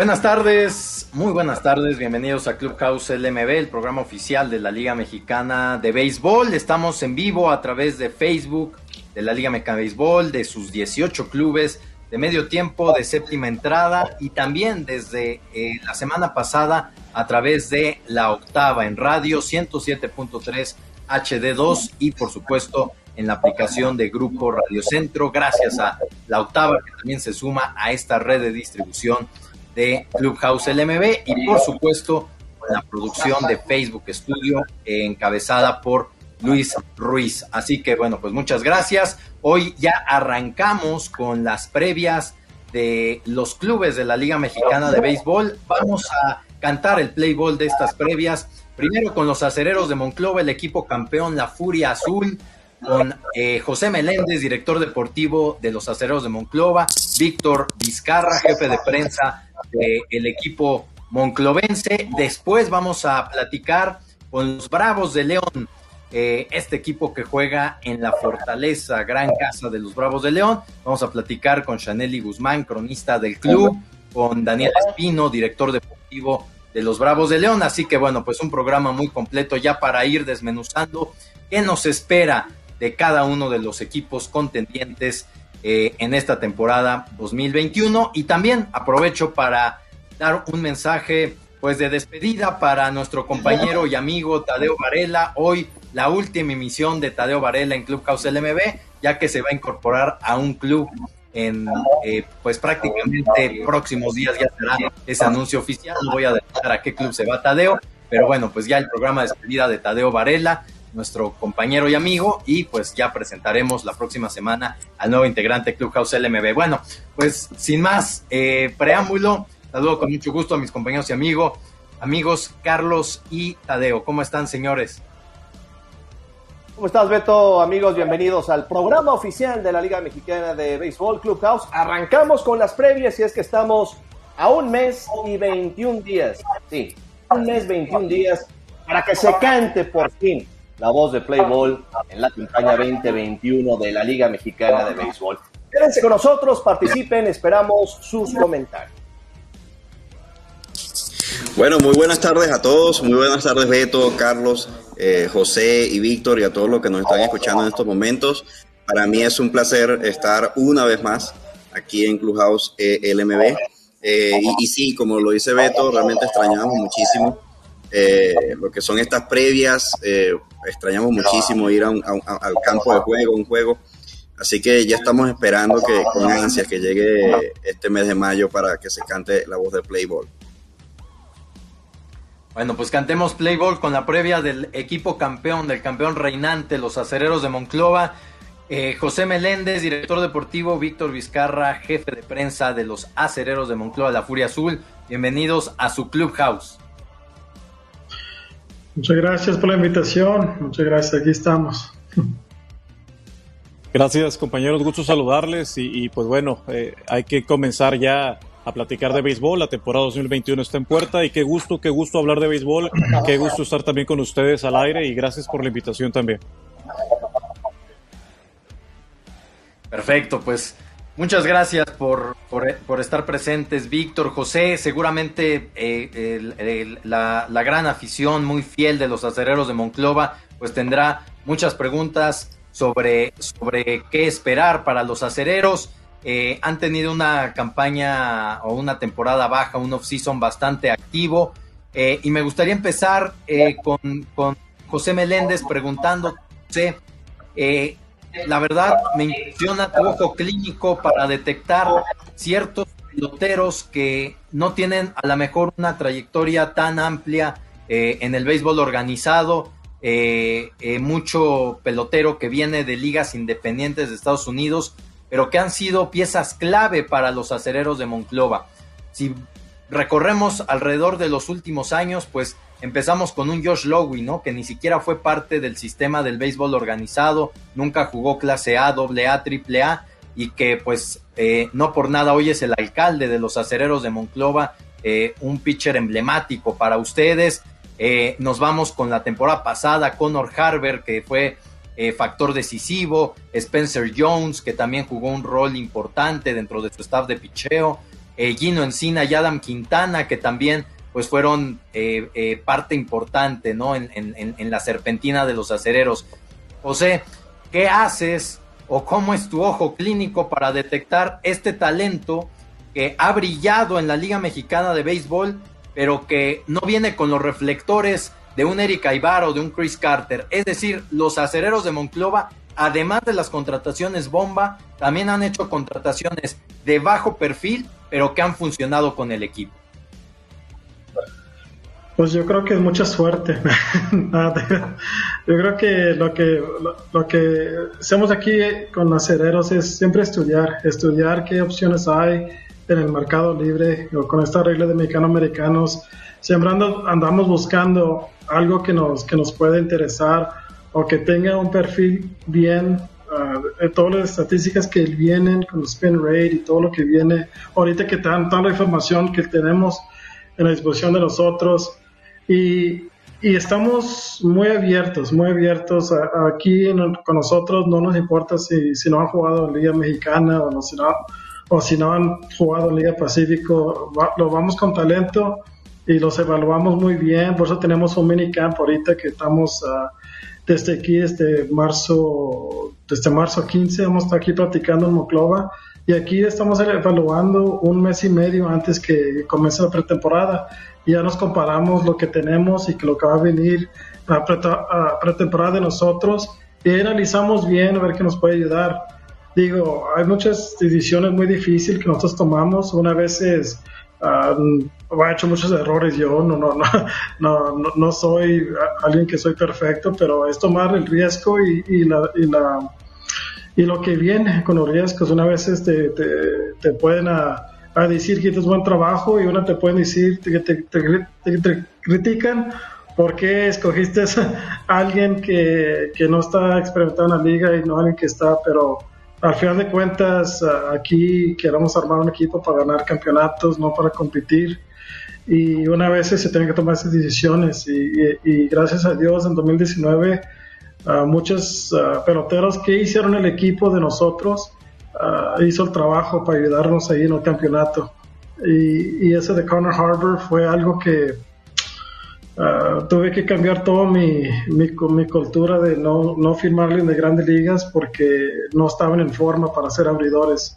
Buenas tardes, muy buenas tardes, bienvenidos a Clubhouse LMB, el programa oficial de la Liga Mexicana de Béisbol. Estamos en vivo a través de Facebook de la Liga Mexicana de Béisbol, de sus 18 clubes de medio tiempo, de séptima entrada y también desde eh, la semana pasada a través de la octava en radio 107.3 HD2 y por supuesto en la aplicación de Grupo Radio Centro, gracias a la octava que también se suma a esta red de distribución de Clubhouse LMB y por supuesto la producción de Facebook Studio encabezada por Luis Ruiz. Así que bueno, pues muchas gracias. Hoy ya arrancamos con las previas de los clubes de la Liga Mexicana de Béisbol. Vamos a cantar el play ball de estas previas. Primero con los acereros de Monclova, el equipo campeón, la Furia Azul, con eh, José Meléndez, director deportivo de los acereros de Monclova, Víctor Vizcarra, jefe de prensa del equipo monclovense. Después vamos a platicar con los Bravos de León, eh, este equipo que juega en la Fortaleza, gran casa de los Bravos de León. Vamos a platicar con Chaneli Guzmán, cronista del club, con Daniel Espino, director deportivo de los Bravos de León. Así que bueno, pues un programa muy completo ya para ir desmenuzando qué nos espera de cada uno de los equipos contendientes eh, en esta temporada 2021. Y también aprovecho para dar un mensaje pues de despedida para nuestro compañero y amigo Tadeo Varela. Hoy la última emisión de Tadeo Varela en Clubhouse LMB, ya que se va a incorporar a un club en eh, pues prácticamente próximos días ya será ese anuncio oficial. No voy a decir a qué club se va Tadeo, pero bueno, pues ya el programa de despedida de Tadeo Varela nuestro compañero y amigo, y pues ya presentaremos la próxima semana al nuevo integrante Clubhouse LMB. Bueno, pues sin más eh, preámbulo, saludo con mucho gusto a mis compañeros y amigos, amigos Carlos y Tadeo. ¿Cómo están, señores? ¿Cómo estás, Beto? Amigos, bienvenidos al programa oficial de la Liga Mexicana de Béisbol Clubhouse. Arrancamos con las previas y es que estamos a un mes y 21 días. Sí, un mes, 21 días para que se cante por fin la voz de Playball en la campaña 2021 de la Liga Mexicana de Béisbol. Quédense con nosotros, participen, esperamos sus comentarios. Bueno, muy buenas tardes a todos, muy buenas tardes Beto, Carlos, eh, José y Víctor y a todos los que nos están escuchando en estos momentos. Para mí es un placer estar una vez más aquí en Clubhouse eh, LMB. Eh, y, y, sí, como lo dice Beto, realmente extrañamos muchísimo lo que son estas previas, extrañamos muchísimo ir a al campo de juego, un juego. Así que ya estamos esperando que con ansias que llegue este mes de mayo para que se cante la voz de Playball. Bueno, pues cantemos Playball con la previa del equipo campeón, del campeón reinante, los acereros de Monclova. Eh, José Meléndez, director deportivo, Víctor Vizcarra, jefe de prensa de los acereros de Monclova, la Furia Azul. Bienvenidos a su Clubhouse. Muchas gracias por la invitación. Muchas gracias. Aquí estamos. Gracias compañeros, gusto saludarles y, pues bueno, eh, hay que comenzar ya a platicar de béisbol. La temporada 2021 está en puerta y qué gusto, qué gusto hablar de béisbol, qué gusto estar también con ustedes al aire y gracias por la invitación también. Perfecto, pues Muchas gracias por, por, estar presentes, Víctor, José. Seguramente eh, la, gran afición muy fiel de los acereros de Monclova, pues tendrá muchas preguntas sobre, sobre qué esperar para los acereros. Eh, han tenido una campaña o una temporada baja, un off-season bastante activo. Eh, y me gustaría empezar con, con, José Meléndez preguntando, José, la verdad me impresiona tu ojo clínico para detectar ciertos peloteros que no tienen a lo mejor una trayectoria tan amplia eh, en el béisbol organizado, eh, eh, mucho pelotero que viene de ligas independientes de Estados Unidos, pero que han sido piezas clave para los acereros de Monclova. Si recorremos alrededor de los últimos años, pues Empezamos con un Josh Lowy, ¿no? Que ni siquiera fue parte del sistema del béisbol organizado, nunca jugó clase A, doble A, triple A, y que pues eh, no por nada hoy es el alcalde de los acereros de Monclova, eh, un pitcher emblemático para ustedes. Eh, nos vamos con la temporada pasada, Connor Harber, que fue factor decisivo, Spencer Jones, que también jugó un rol importante dentro de su staff de picheo. eh, Gino Encina y Adam Quintana, que también pues fueron eh, eh, parte importante ¿no? En, en, la serpentina de los acereros. José, ¿qué haces o cómo es tu ojo clínico para detectar este talento que ha brillado en la Liga Mexicana de Béisbol, pero que no viene con los reflectores de un Eric Aybar o de un Chris Carter? Es decir, los acereros de Monclova, además de las contrataciones bomba, también han hecho contrataciones de bajo perfil, pero que han funcionado con el equipo. Pues yo creo que es mucha suerte. yo creo que lo que lo, que hacemos aquí con acereros es siempre estudiar, estudiar qué opciones hay en el mercado libre o con esta regla de mexicanos-americanos. Siempre andamos buscando algo que nos, que nos pueda interesar o que tenga un perfil bien uh, todas las estadísticas que vienen con el spin rate y todo lo que viene ahorita que dan toda la información que tenemos en la disposición de nosotros y, estamos muy abiertos, muy abiertos. aquí con nosotros no nos importa si, si, no han jugado en Liga Mexicana o, no, si, no, o si no han jugado en Liga Pacífico. lo vamos con talento y los evaluamos muy bien. Por eso tenemos un minicamp ahorita que estamos ah, desde aquí, desde marzo, desde marzo 15, hemos estado aquí practicando en Moclova. Y aquí estamos evaluando un mes y medio antes que comience la pretemporada ya nos comparamos lo que tenemos y que lo que va a venir a, pretemporada de nosotros y analizamos bien a ver qué nos puede ayudar. Digo, hay muchas decisiones muy difíciles que nosotros tomamos. Una vez es, uh, he hecho muchos errores yo, no, no, no, no, no, soy alguien que soy perfecto, pero es tomar el riesgo y, y la, y la y lo que viene con los riesgos. Una vez te, te, te pueden a, a decir que es buen trabajo y una te pueden decir que te, te, critican porque escogiste a alguien que, que, no está experimentado en la liga y no alguien que está, pero al final de cuentas aquí queremos armar un equipo para ganar campeonatos, no para competir. Y una vez se tienen que tomar esas decisiones y, y, gracias a Dios en 2019 muchos peloteros que hicieron el equipo de nosotros Ah, hizo el trabajo para ayudarnos ahí en el campeonato. Y, ese de Connor Harbor fue algo que tuve que cambiar toda mi, mi, mi, cultura de no, no firmarle de grandes ligas porque no estaban en forma para ser abridores.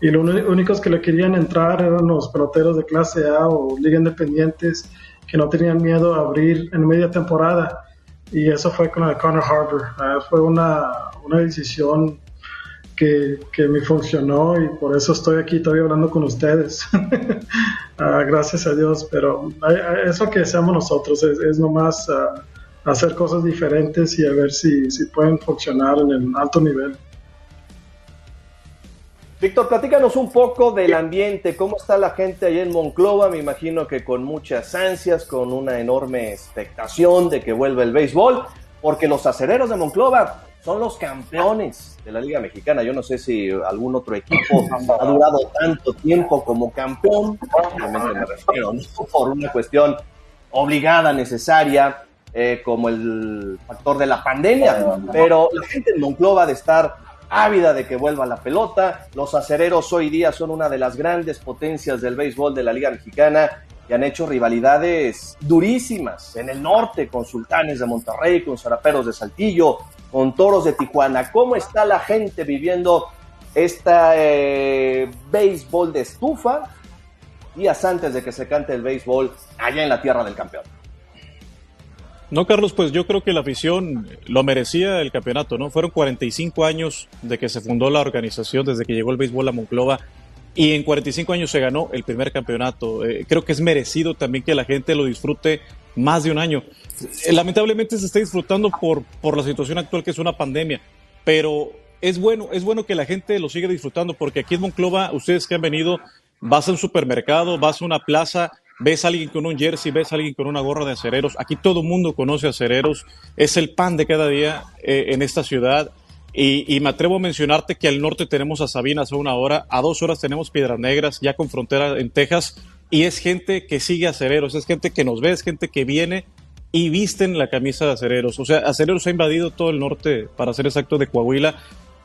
Y los únicos que le querían entrar eran los peloteros de clase A o liga independientes que no tenían miedo a abrir en media temporada. Y eso fue con el Connor Harbor. Ah, fue una, una decisión que, me funcionó y por eso estoy aquí todavía hablando con ustedes. Ah, gracias a Dios, pero eso que seamos nosotros es, es nomás uh, hacer cosas diferentes y a ver si, si pueden funcionar en el alto nivel. Víctor, platícanos un poco del ambiente, cómo está la gente ahí en Monclova, me imagino que con muchas ansias, con una enorme expectación de que vuelva el béisbol, porque los acereros de Monclova son los campeones de la Liga Mexicana. Yo no sé si algún otro equipo ha durado tanto tiempo como campeón, obviamente me refiero, por una cuestión obligada, necesaria, eh, como el factor de la pandemia, pero la gente en Monclova de estar ávida de que vuelva la pelota. Los acereros hoy día son una de las grandes potencias del béisbol de la Liga Mexicana y han hecho rivalidades durísimas en el norte con Sultanes de Monterrey, con Zaraperos de Saltillo, con Toros de Tijuana. ¿Cómo está la gente viviendo esta eh, béisbol de estufa días antes de que se cante el béisbol allá en la tierra del campeón? No, Carlos, pues yo creo que la afición lo merecía el campeonato, ¿no? Fueron 45 años de que se fundó la organización, desde que llegó el béisbol a Monclova, y en 45 años se ganó el primer campeonato. Eh, creo que es merecido también que la gente lo disfrute más de un año. Eh, lamentablemente se está disfrutando por, por la situación actual que es una pandemia, pero es bueno, es bueno que la gente lo siga disfrutando porque aquí en Monclova, ustedes que han venido, vas a un supermercado, vas a una plaza, ves a alguien con un jersey, ves a alguien con una gorra de acereros. Aquí todo el mundo conoce acereros, es el pan de cada día eh, en esta ciudad. Y, me atrevo a mencionarte que al norte tenemos a Sabinas a una hora, a dos horas tenemos Piedras Negras, ya con frontera en Texas, y es gente que sigue acereros, es gente que nos ve, es gente que viene y visten la camisa de acereros. O sea, acereros ha invadido todo el norte, para ser exacto, de Coahuila.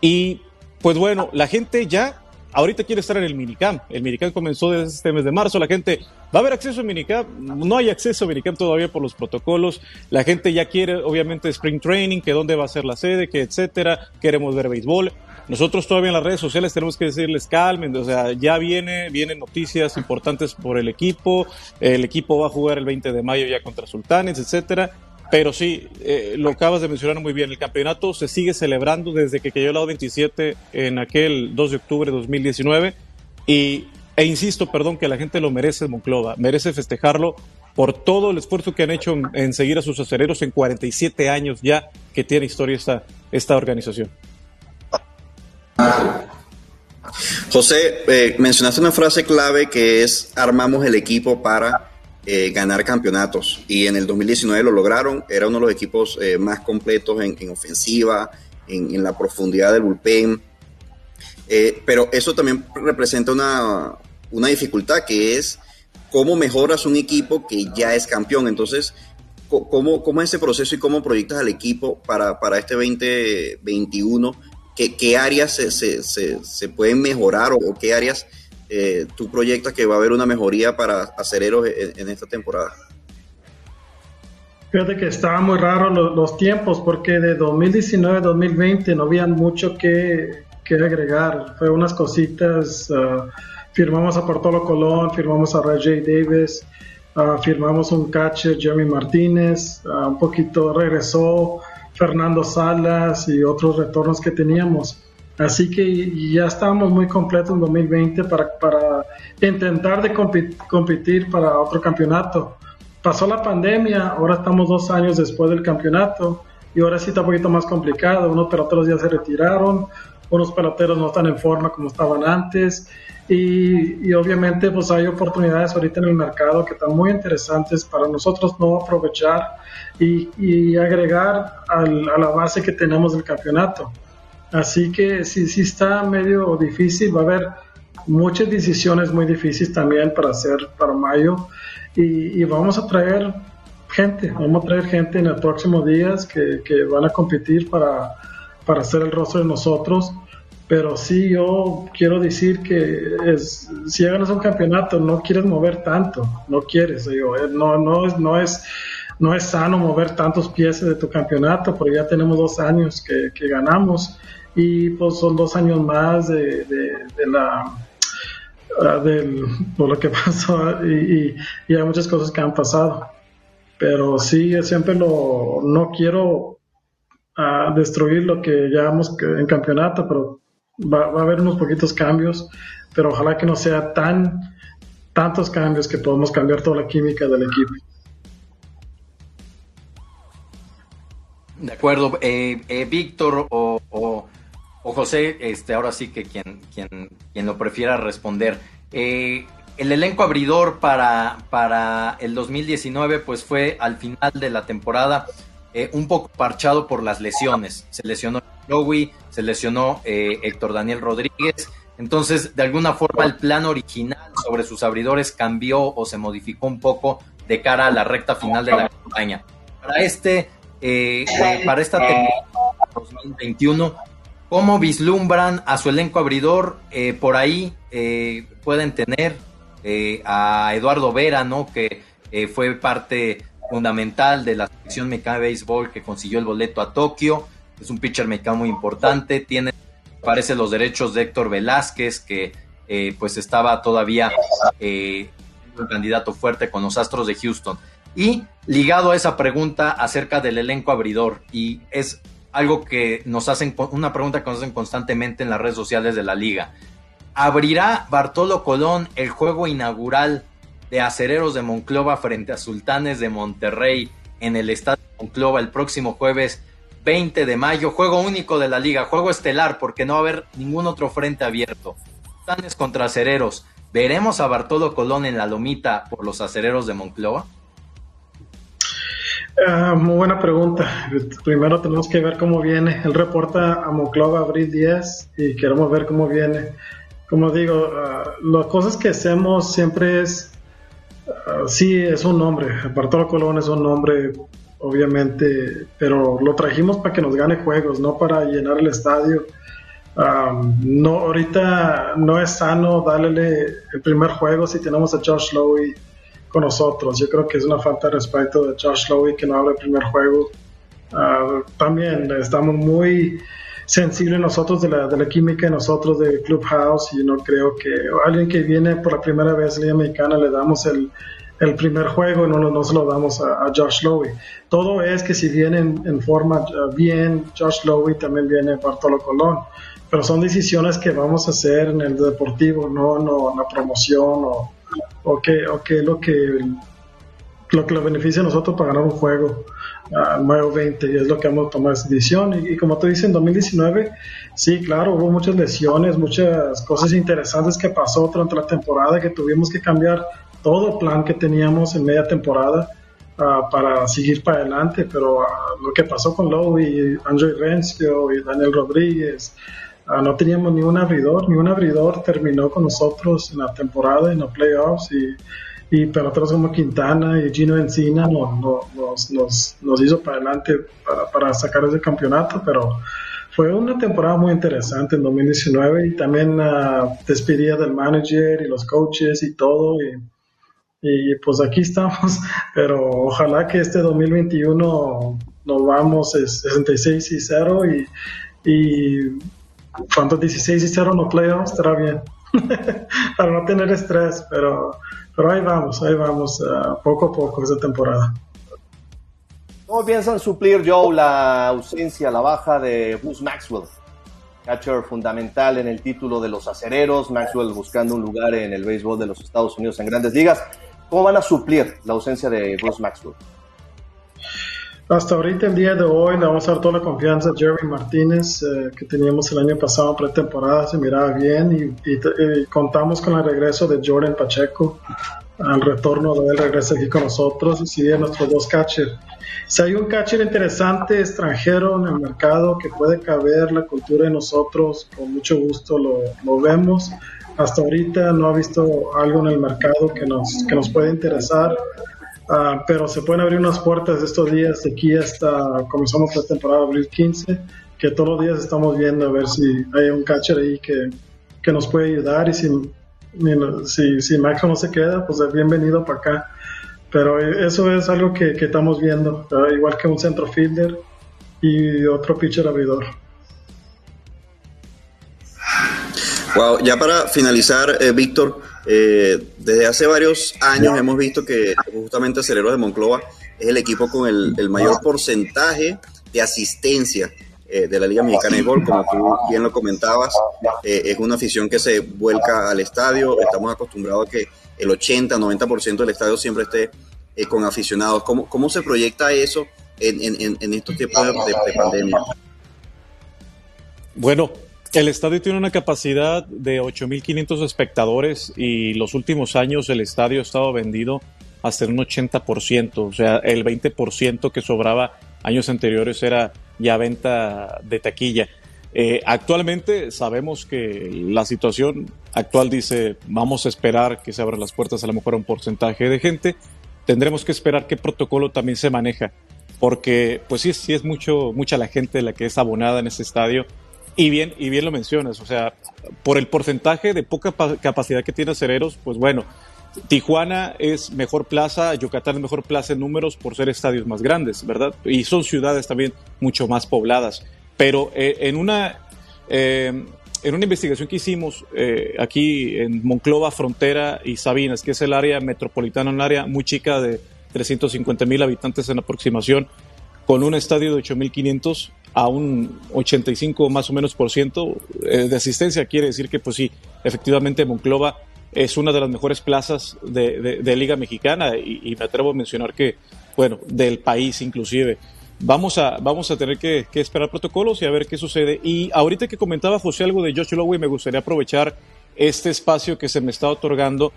Y pues bueno, la gente ya ahorita quiere estar en el minicamp. El minicamp comenzó desde este mes de marzo. La gente va a haber acceso a minicamp. No hay acceso a minicamp todavía por los protocolos. La gente ya quiere, obviamente, spring training, que dónde va a ser la sede, que etcétera. Queremos ver béisbol. Nosotros todavía en las redes sociales tenemos que decirles calmen, o sea, ya viene, vienen noticias importantes por el equipo, el equipo va a jugar el 20 de mayo ya contra Sultanes, etcétera. Pero sí, eh, lo acabas de mencionar muy bien, el campeonato se sigue celebrando desde que cayó el lado 27 en aquel 2 de octubre de 2019 y, e insisto, perdón, que la gente lo merece Monclova, merece festejarlo por todo el esfuerzo que han hecho en, seguir a sus aceleros en 47 años ya que tiene historia esta, esta organización. José, eh, mencionaste una frase clave que es armamos el equipo para eh, ganar campeonatos. Y en el 2019 lo lograron, era uno de los equipos eh, más completos en, ofensiva, en, la profundidad del bullpen, pero eso también representa una, una dificultad que es cómo mejoras un equipo que ya es campeón, entonces... ¿Cómo, ¿Cómo es ese proceso y cómo proyectas al equipo para, para este 2021 ¿Qué, áreas se, se, se, pueden mejorar o, qué áreas eh, tú proyectas que va a haber una mejoría para acereros en, en esta temporada? Fíjate que estaba muy raro los, tiempos porque de 2019 a 2020 no había mucho que, que agregar. Fue unas cositas. Uh, firmamos a Portolo Colón, firmamos a Ray J. Davis, uh, firmamos un catcher, Jeremy Martínez, uh, un poquito regresó Fernando Salas y otros retornos que teníamos. Así que ya estábamos muy completos en 2020 para, para intentar de competir para otro campeonato. Pasó la pandemia, ahora estamos dos años después del campeonato y ahora sí está un poquito más complicado. Unos peloteros ya se retiraron, unos peloteros no están en forma como estaban antes y, obviamente pues hay oportunidades ahorita en el mercado que están muy interesantes para nosotros no aprovechar y, y agregar al, a la base que tenemos del campeonato. Así que sí, sí está medio difícil, va a haber muchas decisiones muy difíciles también para hacer para mayo. Y, vamos a traer gente, vamos a traer gente en los próximos días que, que van a competir para, para hacer el rostro de nosotros. Pero sí, yo quiero decir que es, si ganas un campeonato, no quieres mover tanto, no quieres, eh, no, no, es, no, es, no es sano mover tantos piezas de tu campeonato, porque ya tenemos dos años que ganamos y pues son dos años más de, de, la ah, de lo que pasó y, y, hay muchas cosas que han pasado. Pero sí, siempre lo, no quiero uh, destruir lo que llevamos en campeonato, pero va, a haber unos poquitos cambios, pero ojalá que no sea tan tantos cambios que podamos cambiar toda la química del equipo. De acuerdo, eh, eh, Víctor José, este, ahora sí que quien, quien, quien lo prefiera responder. Eh, el elenco abridor para, para el 2019 pues fue al final de la temporada un poco parchado por las lesiones. Se lesionó Lowy, se lesionó eh, Héctor Daniel Rodríguez. Entonces, de alguna forma, el plan original sobre sus abridores cambió o se modificó un poco de cara a la recta final de la campaña. Para este, eh, eh, para esta temporada 2021, ¿cómo vislumbran a su elenco abridor? por ahí pueden tener a Eduardo Vera, ¿no? Que fue parte fundamental de la selección mexicana de béisbol que consiguió el boleto a Tokio es un pitcher mexicano muy importante, tiene, parece, los derechos de Héctor Velázquez, que eh, pues estaba todavía eh, un candidato fuerte con los Astros de Houston. Y ligado a esa pregunta acerca del elenco abridor, y es algo que nos hacen, una pregunta que nos hacen constantemente en las redes sociales de la liga. ¿Abrirá Bartolo Colón el juego inaugural de Acereros de Monclova frente a Sultanes de Monterrey en el Estadio Monclova el próximo jueves 20 de mayo, juego único de la liga, juego estelar porque no va a haber ningún otro frente abierto. Sultanes contra acereros. ¿Veremos a Bartolo Colón en la lomita por los acereros de Monclova? Ah, muy buena pregunta. Primero tenemos que ver cómo viene. Él reporta a Monclova abril 10 y queremos ver cómo viene. Como digo, uh, las cosas que hacemos siempre es, uh, sí, es un nombre. Bartolo Colón es un nombre obviamente, pero lo trajimos para que nos gane juegos, no para llenar el estadio. no, ahorita no es sano darle el primer juego si tenemos a Josh Lowe con nosotros. Yo creo que es una falta de respeto de Josh Lowe que no hable el primer juego. Ah, también estamos muy sensibles nosotros de la, de la química de nosotros de Clubhouse y no creo que alguien que viene por la primera vez a la Liga Mexicana le damos el, el primer juego no, no se lo damos a, Josh Lowe. Todo es que si viene en, forma ah, bien, Josh Lowe también viene Bartolo Colón pero son decisiones que vamos a hacer en el deportivo, no, no la promoción o, o qué o que lo que lo que lo beneficia a nosotros para ganar un juego uh, mayo 20 y es lo que vamos a tomar esa decisión. Y, como tú dices en 2019 sí claro hubo muchas lesiones muchas cosas interesantes que pasó durante la temporada que tuvimos que cambiar todo plan que teníamos en media temporada uh, para seguir para adelante pero uh, lo que pasó con Lowe y Andre Rencio y Daniel Rodríguez no teníamos ni un abridor, ni un abridor terminó con nosotros en la temporada, en los playoffs, y, y peloteros como Quintana y Gino Encina nos, nos, nos, hizo para adelante para, para, sacar ese campeonato, pero fue una temporada muy interesante en 2019 y también uh, despedida del manager y los coaches y todo, y, y pues aquí estamos, pero ojalá que este 2021 nos vamos 66 y 0 y, y ¿cuántos 16 hicieron los playoffs? Estará bien. Para no tener estrés, pero, pero ahí vamos, ahí vamos, uh, poco a poco esa temporada. ¿Cómo piensan suplir, Joe, la ausencia, la baja de Bruce Maxwell? Catcher fundamental en el título de los acereros, Maxwell buscando un lugar en el béisbol de los Estados Unidos en grandes ligas. ¿Cómo van a suplir la ausencia de Bruce Maxwell? Hasta ahorita, el día de hoy, le vamos a dar toda la confianza a Jerry Martínez, eh, que teníamos el año pasado pretemporada, se miraba bien y, contamos con el regreso de Jordan Pacheco, al retorno de él regresa aquí con nosotros y sigue nuestros dos catchers. Si hay un catcher interesante extranjero en el mercado que puede caber la cultura de nosotros, con mucho gusto lo, lo vemos. Hasta ahorita no ha visto algo en el mercado que nos, que nos puede interesar. Ah, pero se pueden abrir unas puertas estos días de aquí hasta comenzamos la temporada abril 15, que todos los días estamos viendo a ver si hay un catcher ahí que, que nos puede ayudar y si, si, si Max no se queda, pues bienvenido para acá. Pero eso es algo que, que estamos viendo, igual que un centro fielder y otro pitcher abridor. Wow, ya para finalizar, eh, Víctor, eh, desde hace varios años hemos visto que justamente Aceleros de Monclova es el equipo con el, mayor porcentaje de asistencia eh, de la Liga Mexicana de Béisbol, como tú bien lo comentabas, eh, es una afición que se vuelca al estadio, estamos acostumbrados a que el 80-90% del estadio siempre esté con aficionados. ¿Cómo, ¿Cómo, se proyecta eso en, en, en estos tiempos de, de pandemia? Bueno, el estadio tiene una capacidad de 8.500 espectadores y los últimos años el estadio ha estado vendido hasta un 80%, o sea, el 20% que sobraba años anteriores era ya venta de taquilla. Eh, actualmente sabemos que la situación actual dice vamos a esperar que se abran las puertas a lo mejor a un porcentaje de gente. Tendremos que esperar qué protocolo también se maneja, porque pues sí, sí es mucho, mucha la gente la que es abonada en ese estadio y bien, y bien lo mencionas, o sea, por el porcentaje de poca capacidad que tiene Acereros, pues bueno, Tijuana es mejor plaza, Yucatán es mejor plaza en números por ser estadios más grandes, ¿verdad? Y son ciudades también mucho más pobladas. Pero eh, en una eh, en una investigación que hicimos eh, aquí en Monclova, Frontera y Sabinas, que es el área metropolitana, un área muy chica de 350 mil habitantes en aproximación, con un estadio de 8.500 a un 85 más o menos por ciento eh, de asistencia. Quiere decir que, pues sí, efectivamente Monclova es una de las mejores plazas de, Liga Mexicana y, me atrevo a mencionar que, bueno, del país inclusive. Vamos a, vamos a tener que, esperar protocolos y a ver qué sucede. Y ahorita que comentaba José algo de Josh Lowe, me gustaría aprovechar este espacio que se me está otorgando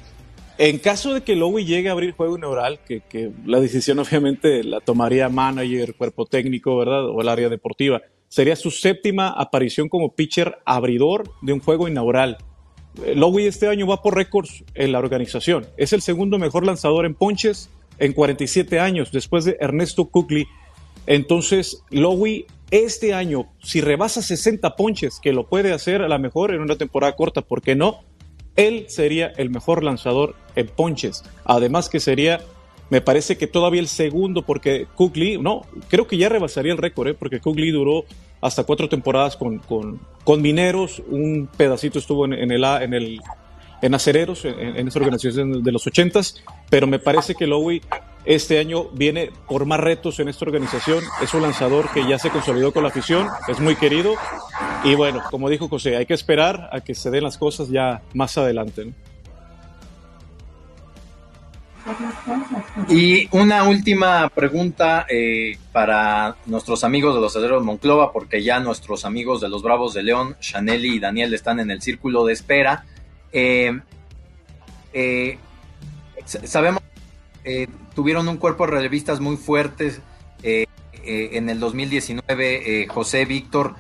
en caso de que Lowe llegue a abrir juego neural, que, la decisión obviamente la tomaría manager, cuerpo técnico, ¿verdad? O el área deportiva. Sería su séptima aparición como pitcher abridor de un juego inaugural. Eh, Lowe este año va por récords en la organización. Es el segundo mejor lanzador en ponches en 47 años, después de Ernesto Kukli. Entonces, Lowe este año, si rebasa 60 ponches, que lo puede hacer a lo mejor en una temporada corta, ¿por qué no? Él sería el mejor lanzador en ponches. Además que sería, me parece que todavía el segundo, porque Lee, no, creo que ya rebasaría el récord, ¿eh? porque Lee duró hasta cuatro temporadas con, con, con Mineros, un pedacito estuvo en, en el, en el en acereros, en, en esa organización de los ochentas, pero me parece que Lowy este año viene por más retos en esta organización. Es un lanzador que ya se consolidó con la afición, es muy querido. Y bueno, como dijo José, hay que esperar a que se den las cosas ya más adelante. ¿no? Y una última pregunta eh, para nuestros amigos de los Acereros Monclova, porque ya nuestros amigos de los Bravos de León, Chaneli y Daniel, están en el círculo de espera. Eh, eh, sabemos que tuvieron un cuerpo de relevistas muy fuertes en el 2019. José Víctor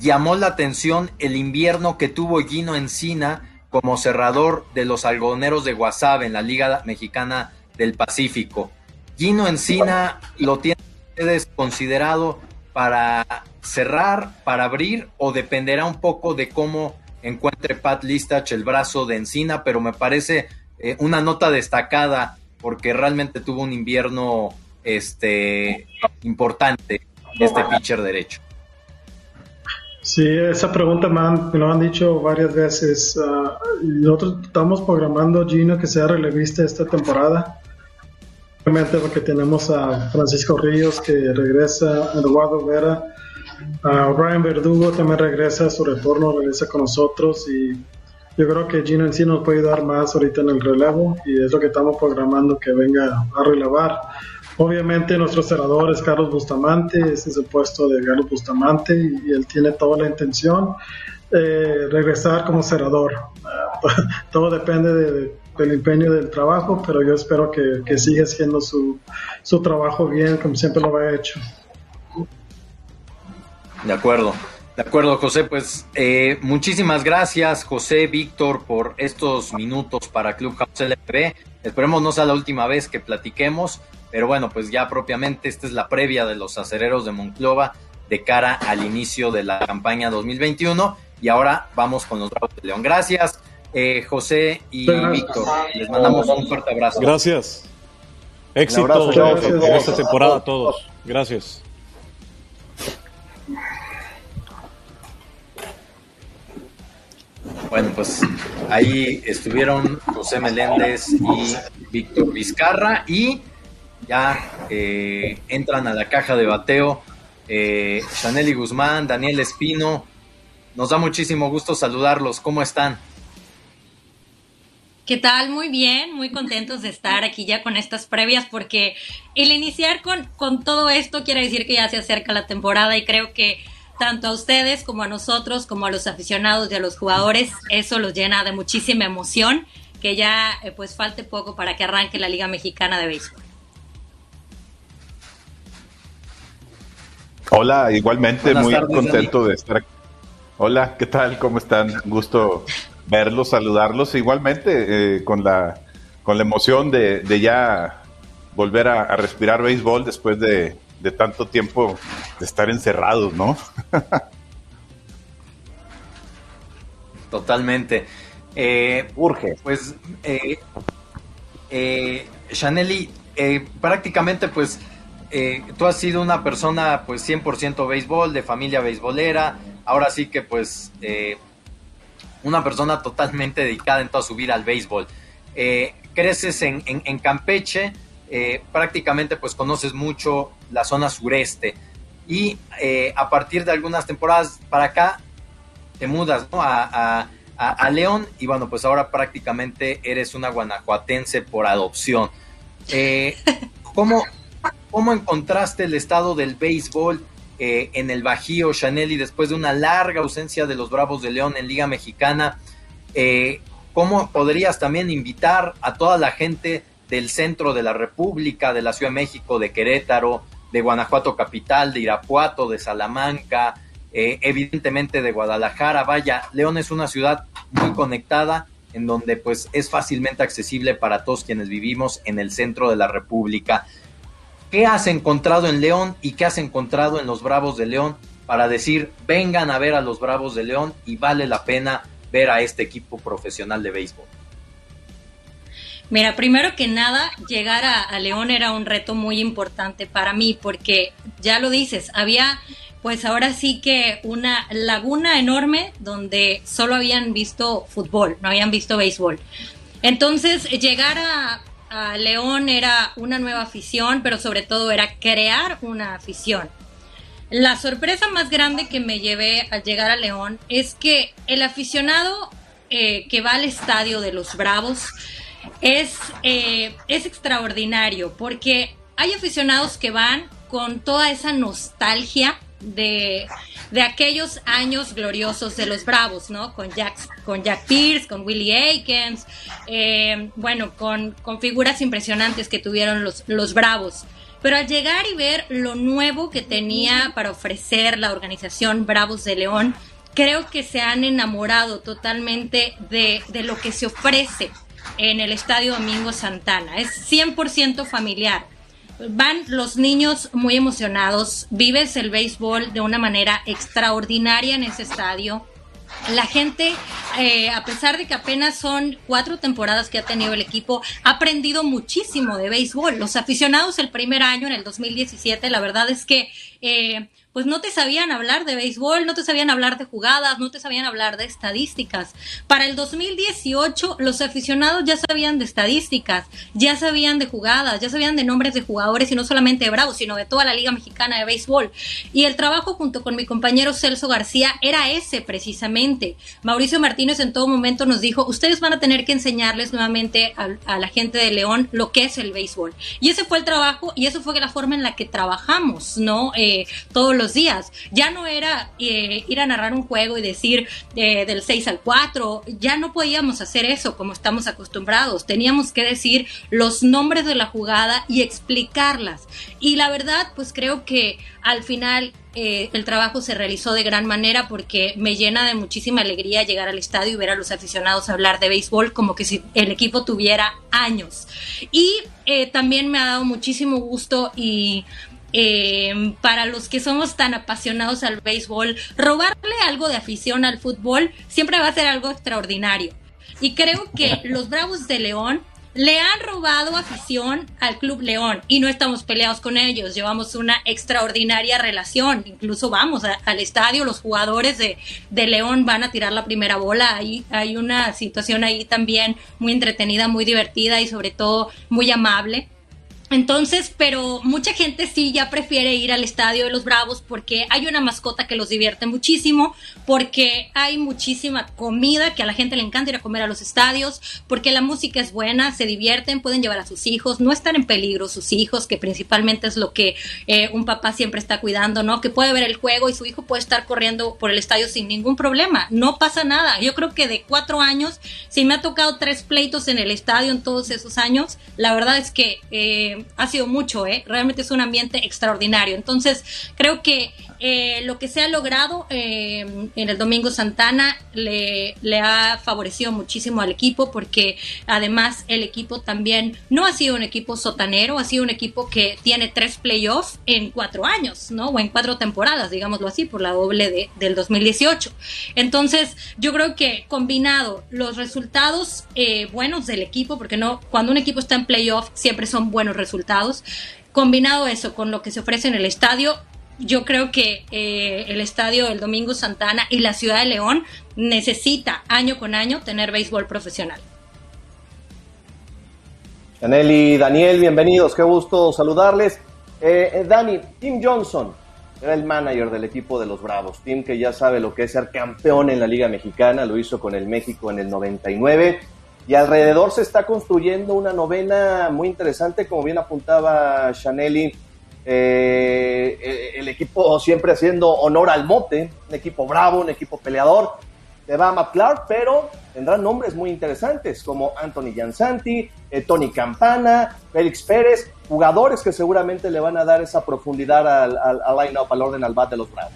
llamó la atención el invierno que tuvo Gino Encina como cerrador de los algodoneros de Guasave en la Liga Mexicana del Pacífico. Gino Encina lo tienen ustedes considerado para cerrar, para abrir, o dependerá un poco de cómo encuentre Pat Listach el brazo de Encina, pero me parece eh, una nota destacada porque realmente tuvo un invierno este importante este pitcher derecho. Sí, esa pregunta me, han, me lo han dicho varias veces. Uh, nosotros estamos programando Gino que sea relevista esta temporada. Obviamente porque tenemos a Francisco Ríos que regresa, Eduardo Vera, a Ryan Verdugo también regresa, su retorno regresa con nosotros y yo creo que Gino en sí nos puede dar más ahorita en el relevo y es lo que estamos programando que venga a relevar. Obviamente nuestro cerrador es Carlos Bustamante, ese es el puesto de Carlos Bustamante y, él tiene toda la intención de regresar como cerrador. todo depende de, del empeño del trabajo, pero yo espero que, que siga haciendo su, su trabajo bien como siempre lo ha hecho. De acuerdo. De acuerdo, José. Pues eh, muchísimas gracias, José, Víctor, por estos minutos para Clubhouse LPB. Esperemos no sea la última vez que platiquemos, pero bueno, pues ya propiamente esta es la previa de los acereros de Monclova de cara al inicio de la campaña 2021. Y ahora vamos con los Bravos de León. Gracias, eh, José y Víctor. Les mandamos un fuerte abrazo. Gracias. Éxito en esta temporada a todos. Gracias. Bueno, pues ahí estuvieron José Meléndez y Víctor Vizcarra y ya eh, entran a la caja de bateo eh, Chaneli Guzmán, Daniel Espino. Nos da muchísimo gusto saludarlos. ¿Cómo están? ¿Qué tal? Muy bien, muy contentos de estar aquí ya con estas previas porque el iniciar con, con todo esto quiere decir que ya se acerca la temporada y creo que tanto a ustedes como a nosotros, como a los aficionados y a los jugadores, eso los llena de muchísima emoción, que ya eh, pues falte poco para que arranque la Liga Mexicana de Béisbol. Hola, igualmente Buenas muy tardes, contento Dani. de estar aquí. Hola, ¿qué tal? ¿Cómo están? Gusto verlos, saludarlos. Igualmente eh, con la con la emoción de, de ya volver a, a, respirar béisbol después de, de tanto tiempo de estar encerrados, ¿no? Totalmente. Eh, Urge. Pues, eh, eh, Chaneli, eh, prácticamente, pues, eh, tú has sido una persona, pues, 100% béisbol, de familia beisbolera. Ahora sí que, pues, eh, una persona totalmente dedicada en toda su vida al béisbol. creces en, en, en Campeche, eh, prácticamente pues conoces mucho la zona sureste y eh, a partir de algunas temporadas para acá te mudas ¿no? a, a, a, León y bueno pues ahora prácticamente eres una guanajuatense por adopción. Eh, ¿cómo, ¿Cómo encontraste el estado del béisbol en el Bajío, Chanel, y después de una larga ausencia de los Bravos de León en Liga Mexicana? ¿Cómo podrías también invitar a toda la gente del centro de la República, de la Ciudad de México, de Querétaro, de Guanajuato capital, de Irapuato, de Salamanca, eh, evidentemente de Guadalajara. Vaya, León es una ciudad muy conectada en donde pues es fácilmente accesible para todos quienes vivimos en el centro de la República. ¿Qué has encontrado en León y qué has encontrado en los Bravos de León para decir, vengan a ver a los Bravos de León y vale la pena ver a este equipo profesional de béisbol? Mira, primero que nada, llegar a, León era un reto muy importante para mí porque, ya lo dices, había pues ahora sí que una laguna enorme donde solo habían visto fútbol, no habían visto béisbol. Entonces, llegar a, León era una nueva afición, pero sobre todo era crear una afición. La sorpresa más grande que me llevé al llegar a León es que el aficionado eh, que va al estadio de los Bravos es, eh, es extraordinario porque hay aficionados que van con toda esa nostalgia de, aquellos años gloriosos de los Bravos, ¿no? Con Jack, con Jack Pierce, con Willie Aikens, eh, bueno, con, con, figuras impresionantes que tuvieron los, los Bravos. Pero al llegar y ver lo nuevo que tenía para ofrecer la organización Bravos de León, creo que se han enamorado totalmente de, de lo que se ofrece en el Estadio Domingo Santana. Es 100% familiar van los niños muy emocionados, vives el béisbol de una manera extraordinaria en ese estadio. La gente, eh, a pesar de que apenas son cuatro temporadas que ha tenido el equipo, ha aprendido muchísimo de béisbol. Los aficionados el primer año, en el 2017, la verdad es que eh, pues no te sabían hablar de béisbol, no te sabían hablar de jugadas, no te sabían hablar de estadísticas. Para el 2018 los aficionados ya sabían de estadísticas, ya sabían de jugadas, ya sabían de nombres de jugadores y no solamente de Bravos, sino de toda la Liga Mexicana de Béisbol. Y el trabajo junto con mi compañero Celso García era ese precisamente. Mauricio Martínez en todo momento nos dijo, ustedes van a tener que enseñarles nuevamente a, la gente de León lo que es el béisbol. Y ese fue el trabajo y eso fue la forma en la que trabajamos, ¿no? Eh, todos días. Ya no era eh, ir a narrar un juego y decir eh, del 6 al 4, ya no podíamos hacer eso como estamos acostumbrados. Teníamos que decir los nombres de la jugada y explicarlas. Y la verdad, pues creo que al final eh, el trabajo se realizó de gran manera porque me llena de muchísima alegría llegar al estadio y ver a los aficionados hablar de béisbol como que si el equipo tuviera años. Y también me ha dado muchísimo gusto y eh, para los que somos tan apasionados al béisbol, robarle algo de afición al fútbol siempre va a ser algo extraordinario. Y creo que los Bravos de León le han robado afición al Club León y no estamos peleados con ellos, llevamos una extraordinaria relación, incluso vamos al estadio, los jugadores de, de, León van a tirar la primera bola, hay, hay una situación ahí también muy entretenida, muy divertida y sobre todo muy amable. Entonces, pero mucha gente sí ya prefiere ir al estadio de los Bravos porque hay una mascota que los divierte muchísimo, porque hay muchísima comida que a la gente le encanta ir a comer a los estadios, porque la música es buena, se divierten, pueden llevar a sus hijos, no están en peligro sus hijos, que principalmente es lo que eh, un papá siempre está cuidando, ¿no? Que puede ver el juego y su hijo puede estar corriendo por el estadio sin ningún problema, no pasa nada. Yo creo que de cuatro años, si me ha tocado tres pleitos en el estadio en todos esos años, la verdad es que... Eh, ha sido mucho, ¿eh? Realmente es un ambiente extraordinario. Entonces, creo que eh, lo que se ha logrado eh, en el Domingo Santana le, ha favorecido muchísimo al equipo porque además el equipo también no ha sido un equipo sotanero, ha sido un equipo que tiene tres playoffs en cuatro años, ¿no? O en cuatro temporadas, digámoslo así, por la doble de, del 2018. Entonces, yo creo que combinado los resultados eh, buenos del equipo, porque no, cuando un equipo está en playoff siempre son buenos resultados, combinado eso con lo que se ofrece en el estadio, yo creo que eh, el estadio del Domingo Santana y la ciudad de León necesita año con año tener béisbol profesional. y Daniel, bienvenidos, qué gusto saludarles. Eh, eh, Dani, Tim Johnson era el manager del equipo de los Bravos, Tim que ya sabe lo que es ser campeón en la Liga Mexicana, lo hizo con el México en el 99 y alrededor se está construyendo una novena muy interesante, como bien apuntaba Chaneli eh, equipo siempre haciendo honor al mote, un equipo bravo, un equipo peleador. de Bama Clark, pero tendrán nombres muy interesantes como Anthony Gianzanti, eh, Tony Campana, Félix Pérez, jugadores que seguramente le van a dar esa profundidad al, al, line-up, al orden al bat de los Bravos.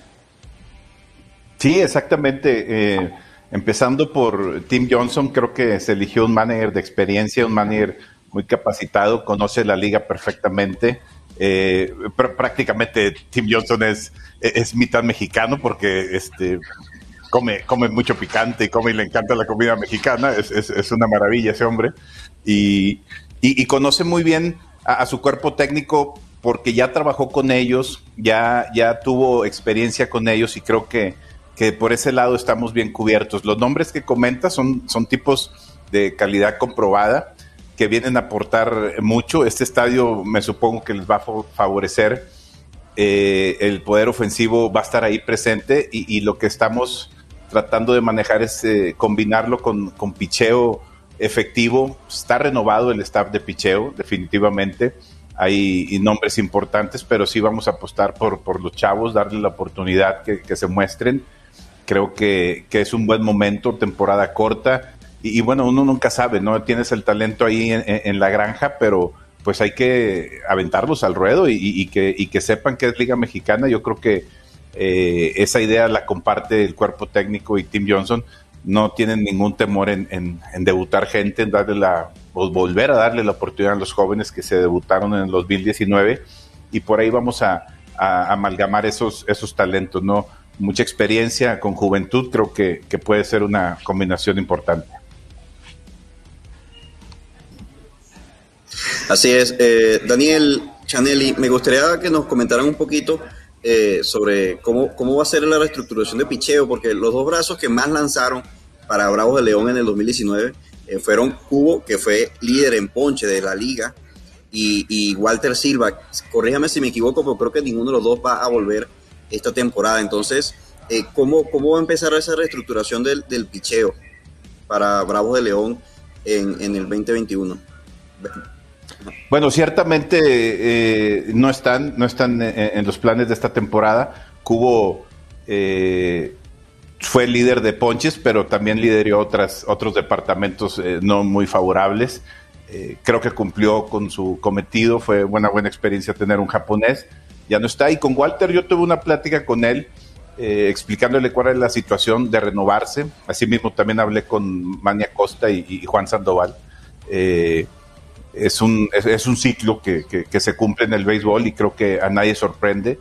Sí, exactamente. Eh, empezando por Tim Johnson, creo que se eligió un manager de experiencia, un manager muy capacitado, conoce la liga perfectamente Eh, prácticamente Tim Johnson es, es mitad mexicano porque este, come, come mucho picante y come y le encanta la comida mexicana. Es, es, una maravilla ese hombre. Y, y, conoce muy bien a, su cuerpo técnico porque ya trabajó con ellos, ya, ya tuvo experiencia con ellos y creo que, que por ese lado estamos bien cubiertos. Los nombres que comenta son, son tipos de calidad comprobada que vienen a aportar mucho. Este estadio me supongo que les va a favorecer. Eh, el poder ofensivo va a estar ahí presente y, lo que estamos tratando de manejar es eh, combinarlo con, con, picheo efectivo. Está renovado el staff de picheo, definitivamente. Hay nombres importantes, pero sí vamos a apostar por, por los chavos, darle la oportunidad que, que se muestren. Creo que, que, es un buen momento, temporada corta y, bueno, uno nunca sabe, ¿no? Tienes el talento ahí en, la granja, pero pues hay que aventarlos al ruedo y, que, que sepan que es Liga Mexicana. Yo creo que eh, esa idea la comparte el cuerpo técnico y Tim Johnson. No tienen ningún temor en, debutar gente, en darle la, volver a darle la oportunidad a los jóvenes que se debutaron en el 2019 y por ahí vamos a, amalgamar esos, esos talentos, ¿no? Mucha experiencia con juventud, creo que puede ser una combinación importante. Así es. Eh, Daniel Chanelli, me gustaría que nos comentaran un poquito eh, sobre cómo, cómo va a ser la reestructuración de picheo, porque los dos brazos que más lanzaron para Bravos de León en el 2019 eh, fueron Cubo, que fue líder en ponche de la liga, y, Walter Silva. Corríjame si me equivoco, pero creo que ninguno de los dos va a volver esta temporada. Entonces, ¿cómo, ¿cómo va a empezar esa reestructuración del, del picheo para Bravos de León en, en el 2021? Bueno, ciertamente eh, no están, no están en, los planes de esta temporada. Cubo eh, fue líder de ponches, pero también lideró otras, otros departamentos eh, no muy favorables. creo que cumplió con su cometido, fue una buena experiencia tener un japonés. Ya no está. Y con Walter yo tuve una plática con él explicándole cuál es la situación de renovarse. Asimismo también hablé con Mania Costa y Juan Sandoval es un, es, un ciclo que, que, se cumple en el béisbol y creo que a nadie sorprende.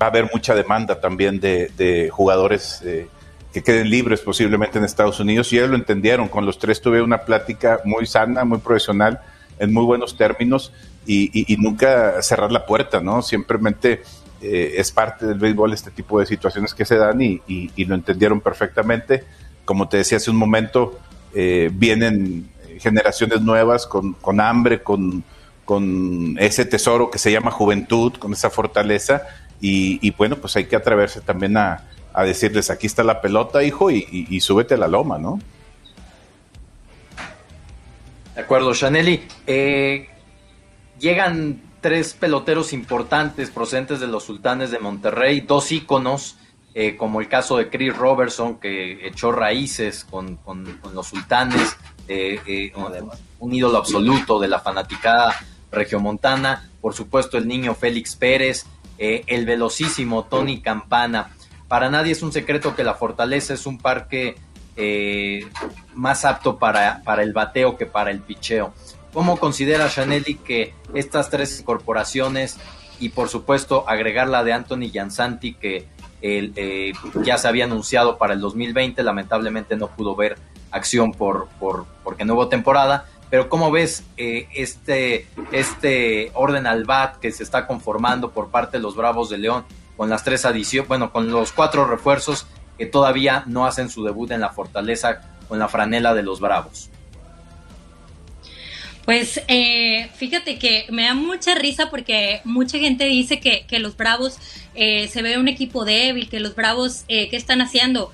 Va a haber mucha demanda también de, de jugadores eh, que queden libres posiblemente en Estados Unidos y ellos lo entendieron. Con los tres tuve una plática muy sana, muy profesional, en muy buenos términos y, y, nunca cerrar la puerta, ¿no? Simplemente eh, es parte del béisbol este tipo de situaciones que se dan y, y lo entendieron perfectamente. Como te decía hace un momento, eh, vienen generaciones nuevas con, con hambre, con, con, ese tesoro que se llama juventud, con esa fortaleza. Y, bueno, pues hay que atreverse también a, a, decirles, aquí está la pelota, hijo, y, súbete a la loma, ¿no? De acuerdo, Chaneli. Eh, llegan tres peloteros importantes procedentes de los sultanes de Monterrey, dos íconos, eh, como el caso de Chris Robertson, que echó raíces con, con los sultanes, eh, eh, un ídolo absoluto de la fanaticada regiomontana, por supuesto el niño Félix Pérez, eh, el velocísimo Tony Campana. Para nadie es un secreto que la Fortaleza es un parque más apto para, para el bateo que para el picheo. ¿Cómo considera Chanelli que estas tres incorporaciones y por supuesto agregar la de Anthony Giansanti que ya se había anunciado para el 2020, lamentablemente no pudo ver acción por, por porque no hubo temporada. Pero ¿cómo ves eh, este, este orden al bat que se está conformando por parte de los Bravos de León con las tres adiciones, bueno, con los cuatro refuerzos que todavía no hacen su debut en la fortaleza con la franela de los Bravos? Pues eh, fíjate que me da mucha risa porque mucha gente dice que, que los Bravos eh, se ve un equipo débil, que los Bravos, ¿qué están haciendo?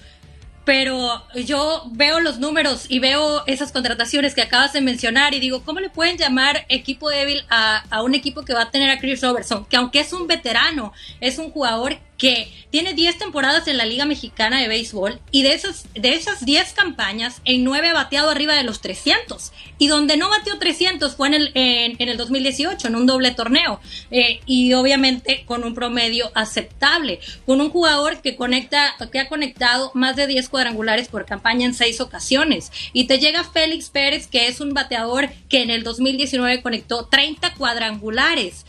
Pero yo veo los números y veo esas contrataciones que acabas de mencionar y digo, ¿cómo le pueden llamar equipo débil a, a, un equipo que va a tener a Chris Robertson? Que aunque es un veterano, es un jugador que tiene 10 temporadas en la Liga Mexicana de Béisbol y de esas, de esas 10 campañas, en 9 ha bateado arriba de los 300. Y donde no bateó 300 fue en el, en, el 2018, en un doble torneo. Eh, y obviamente con un promedio aceptable. Con un jugador que, conecta, que ha conectado más de 10 cuadrangulares por campaña en 6 ocasiones. Y te llega Félix Pérez, que es un bateador que en el 2019 conectó 30 cuadrangulares.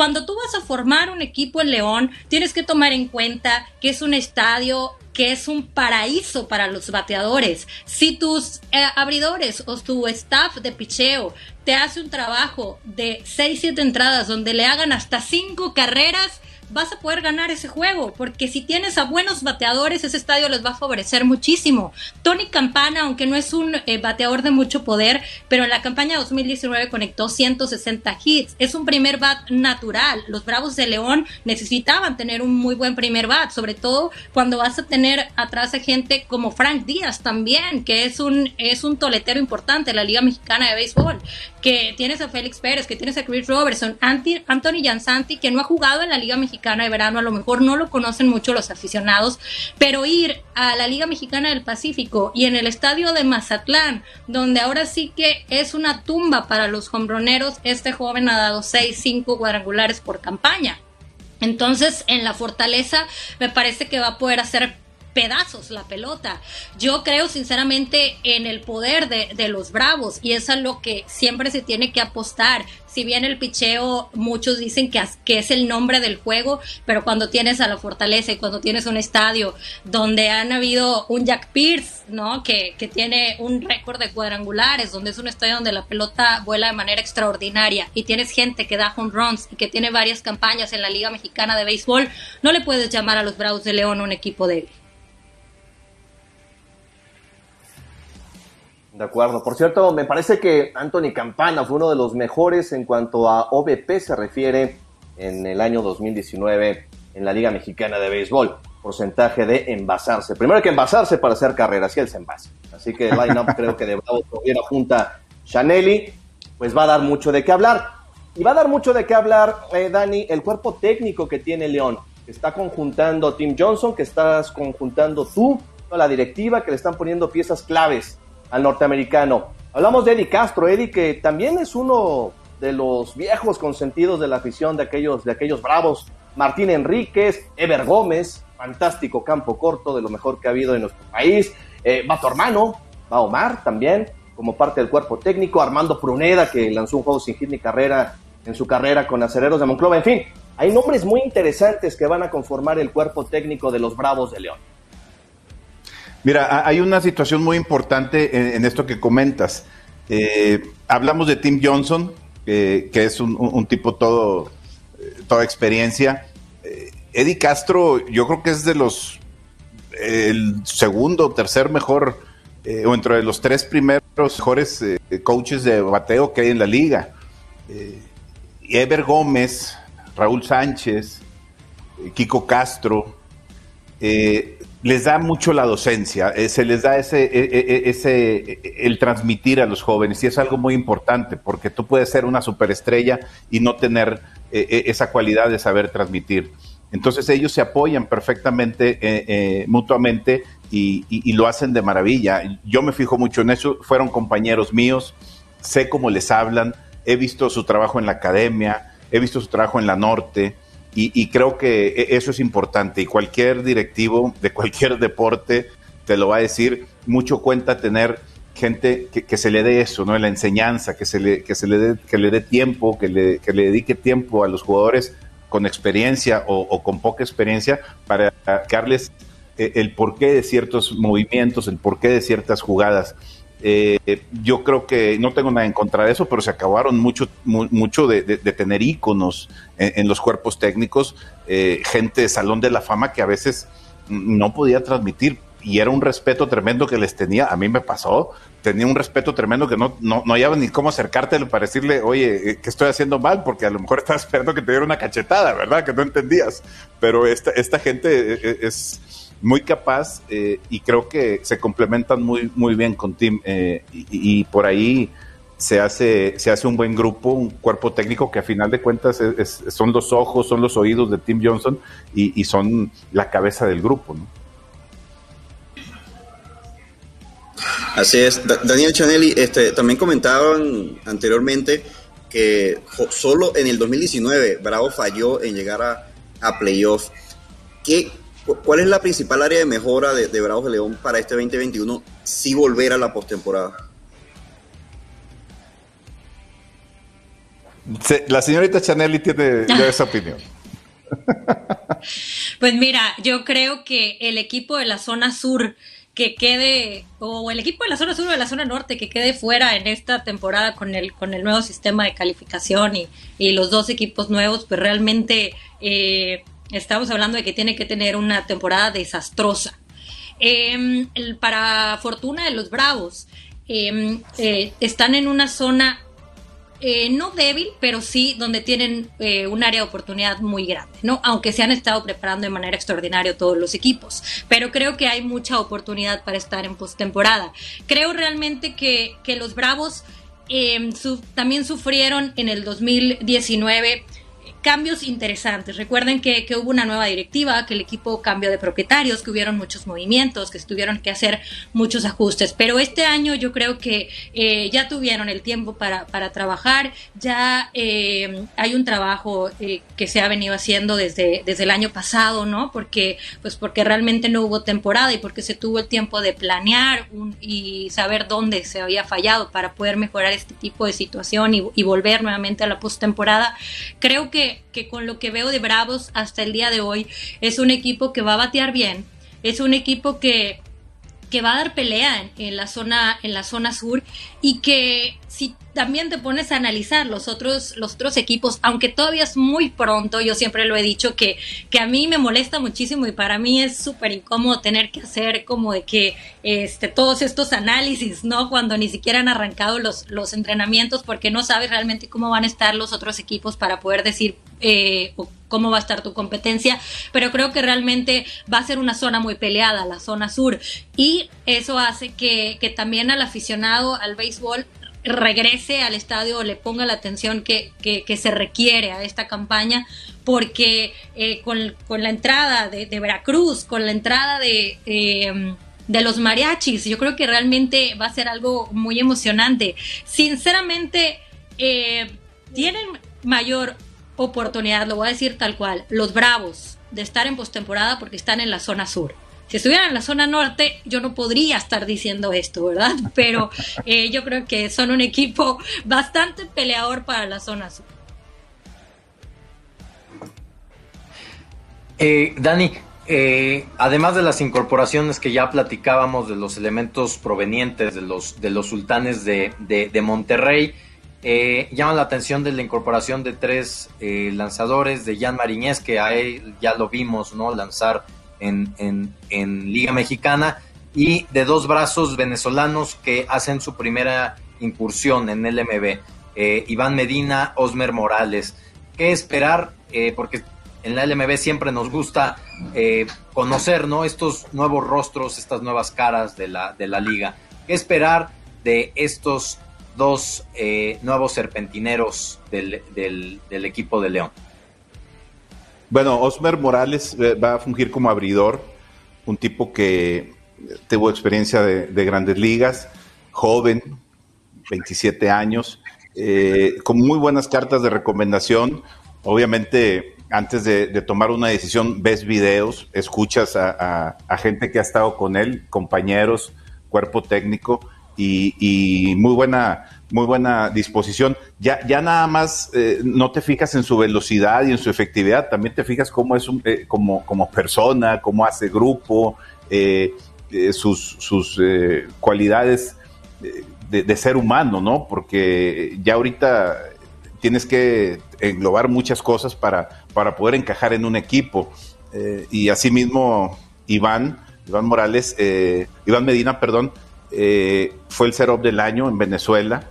Cuando tú vas a formar un equipo en León, tienes que tomar en cuenta que es un estadio que es un paraíso para los bateadores. Si tus eh, abridores o tu staff de picheo te hace un trabajo de 6-7 entradas donde le hagan hasta 5 carreras, vas a poder ganar ese juego, porque si tienes a buenos bateadores, ese estadio les va a favorecer muchísimo. Tony Campana, aunque no es un eh, bateador de mucho poder, pero en la campaña 2019 conectó 160 hits. Es un primer bat natural. Los Bravos de León necesitaban tener un muy buen primer bat, sobre todo cuando vas a tener atrás a gente como Frank Díaz también, que es un, es un toletero importante en la Liga Mexicana de Béisbol, que tienes a Félix Pérez, que tienes a Chris Robertson, Anthony Jansanti, que no ha jugado en la Liga Mexicana de Verano, a lo mejor no lo conocen mucho los aficionados, pero ir a la Liga Mexicana del Pacífico y en el estadio de Mazatlán, donde ahora sí que es una tumba para los hombroneros, este joven ha dado 6, 5 cuadrangulares por campaña. Entonces, en la fortaleza me parece que va a poder hacer pedazos la pelota. Yo creo sinceramente en el poder de, los Bravos y es a lo que siempre se tiene que apostar. Si bien el picheo, muchos dicen que, que es el nombre del juego, pero cuando tienes a la fortaleza y cuando tienes un estadio donde han habido un Jack Pierce, ¿no? Que, que tiene un récord de cuadrangulares, donde es un estadio donde la pelota vuela de manera extraordinaria y tienes gente que da home runs y que tiene varias campañas en la Liga Mexicana de Béisbol, no le puedes llamar a los Bravos de León un equipo débil. De acuerdo. Por cierto, me parece que Anthony Campana fue uno de los mejores en cuanto a OBP se refiere en el año 2019 en la Liga Mexicana de Béisbol. Porcentaje de envasarse. Primero hay que envasarse para hacer carreras y él se envase. Así que el line-up creo que de Bravo la junta Chanelli, pues va a dar mucho de qué hablar. Y va a dar mucho de qué hablar, eh, Dani, el cuerpo técnico que tiene León, que está conjuntando Tim Johnson, que estás conjuntando tú, la directiva, que le están poniendo piezas claves al norteamericano. Hablamos de Eddie Castro, Eddie que también es uno de los viejos consentidos de la afición de aquellos, de aquellos bravos. Martín Enríquez, Ever Gómez, fantástico campo corto, de lo mejor que ha habido en nuestro país. Eh, va tu hermano, va Omar también, como parte del cuerpo técnico. Armando Pruneda, que lanzó un juego sin hit ni carrera en su carrera con Acereros de Monclova. En fin, hay nombres muy interesantes que van a conformar el cuerpo técnico de los Bravos de León. Mira, hay una situación muy importante en, esto que comentas. Eh, hablamos de Tim Johnson, que es un, tipo todo, toda experiencia. Eh, Eddie Castro, yo creo que es de los el segundo, tercer mejor, eh, o entre los tres primeros mejores coaches de bateo que hay en la liga. Ever Gómez, Raúl Sánchez, Kiko Castro, les da mucho la docencia, eh, se les da ese, e, e, e, ese, el transmitir a los jóvenes y es algo muy importante porque tú puedes ser una superestrella y no tener esa cualidad de saber transmitir. Entonces ellos se apoyan perfectamente, eh, eh, mutuamente y, lo hacen de maravilla. Yo me fijo mucho en eso, fueron compañeros míos, sé cómo les hablan, he visto su trabajo en la academia, he visto su trabajo en la norte, y, creo que e, eso es importante y cualquier directivo de cualquier deporte te lo va a decir. Mucho cuenta tener gente que, se le dé eso, ¿no? La enseñanza, que se le, que se le dé, que le dé tiempo, que le, que le dedique tiempo a los jugadores con experiencia o, con poca experiencia para darles eh, el porqué de ciertos movimientos, el porqué de ciertas jugadas. Eh, yo creo que no tengo nada en contra de eso, pero se acabaron mucho, mucho de, tener íconos en, los cuerpos técnicos, eh, gente de Salón de la Fama que a veces no podía transmitir y era un respeto tremendo que les tenía. A mí me pasó, tenía un respeto tremendo que no, no, no hallaba ni cómo acercártelo para decirle, oye, eh, que estoy haciendo mal, porque a lo mejor estaba esperando que te diera una cachetada, ¿verdad? Que no entendías. Pero esta, esta gente es muy capaz eh, y creo que se complementan muy, muy bien con Tim eh, y, por ahí se hace, se hace un buen grupo, un cuerpo técnico que a final de cuentas son los ojos, son los oídos de Tim Johnson y, son la cabeza del grupo. Así es. Daniel Chanelli, este, también comentaban anteriormente que solo en el 2019 Bravo falló en llegar a, a playoff. ¿Qué, ¿Cuál es la principal área de mejora de, de Bravos de León para este 2021 si volver a la postemporada? la señorita Chanelli tiene esa opinión. Pues mira, yo creo que el equipo de la zona sur que quede, o el equipo de la zona sur o de la zona norte que quede fuera en esta temporada con el, con el nuevo sistema de calificación y, y los dos equipos nuevos, pues realmente eh, estamos hablando de que tiene que tener una temporada desastrosa. Em, para fortuna de los Bravos, em, eh, están en una zona eh, no débil, pero sí donde tienen eh, un área de oportunidad muy grande, ¿no? Aunque se han estado preparando de manera extraordinaria todos los equipos. Pero creo que hay mucha oportunidad para estar en postemporada. Creo realmente que, que los Bravos em, también sufrieron en el 2019 cambios interesantes. Recuerden que, hubo una nueva directiva, que el equipo cambió de propietarios, que hubieron muchos movimientos, que tuvieron que hacer muchos ajustes. Pero este año yo creo que eh, ya tuvieron el tiempo para, para trabajar, ya eh, hay un trabajo eh, que se ha venido haciendo desde, desde el año pasado, ¿no? Porque, pues porque realmente no hubo temporada y porque se tuvo el tiempo de planear y saber dónde se había fallado para poder mejorar este tipo de situación y, y volver nuevamente a la postemporada. Creo que que, con lo que veo de Bravos hasta el día de hoy es un equipo que va a batear bien, es un equipo que, que va a dar pelea en, la zona en la zona sur y que si también te pones a analizar los otros los otros equipos aunque todavía es muy pronto yo siempre lo he dicho que que a mí me molesta muchísimo y para mí es súper incómodo tener que hacer como de que este todos estos análisis no cuando ni siquiera han arrancado los los entrenamientos porque no sabes realmente cómo van a estar los otros equipos para poder decir eh, cómo va a estar tu competencia, pero creo que realmente va a ser una zona muy peleada, la zona sur, y eso hace que, también al aficionado al béisbol regrese al estadio, le ponga la atención que, se requiere a esta campaña, porque eh, con, la entrada de, Veracruz, con la entrada de... Em, de los mariachis. Yo creo que realmente va a ser algo muy emocionante. Sinceramente, eh, tienen mayor oportunidad, lo voy a decir tal cual, los Bravos de estar en postemporada porque están en la zona sur. Si estuvieran en la zona norte, yo no podría estar diciendo esto, ¿verdad? Pero eh, yo creo que son un equipo bastante peleador para la zona sur. Eh, Dani, eh, además de las incorporaciones que ya platicábamos de los elementos provenientes de los, de los sultanes de, Monterrey, eh, llama la atención de la incorporación de tres lanzadores de Jan Mariñez, que a él ya lo vimos ¿no? lanzar en, Liga Mexicana, y de dos brazos venezolanos que hacen su primera incursión en LMB, eh, Iván Medina, Osmer Morales. ¿Qué esperar? porque en la LMB siempre nos gusta conocer ¿no? estos nuevos rostros, estas nuevas caras de la, de la liga. ¿Qué esperar de estos dos eh, nuevos serpentineros del, del, equipo de León. Bueno, Osmer Morales eh, va a fungir como abridor, un tipo que tuvo experiencia de, grandes ligas, joven, 27 años, eh, con muy buenas cartas de recomendación. Obviamente, antes de, tomar una decisión, ves videos, escuchas a, gente que ha estado con él, compañeros, cuerpo técnico, y, muy buena muy buena disposición. Ya, ya nada más eh, no te fijas en su velocidad y en su efectividad, también te fijas cómo es un, eh, como, como persona, cómo hace grupo, eh, sus, sus cualidades de, ser humano, ¿no? Porque ya ahorita tienes que englobar muchas cosas para, para poder encajar en un equipo. y asimismo, Iván, Iván Morales, Iván Medina, perdón, eh, fue el Zero del año en Venezuela,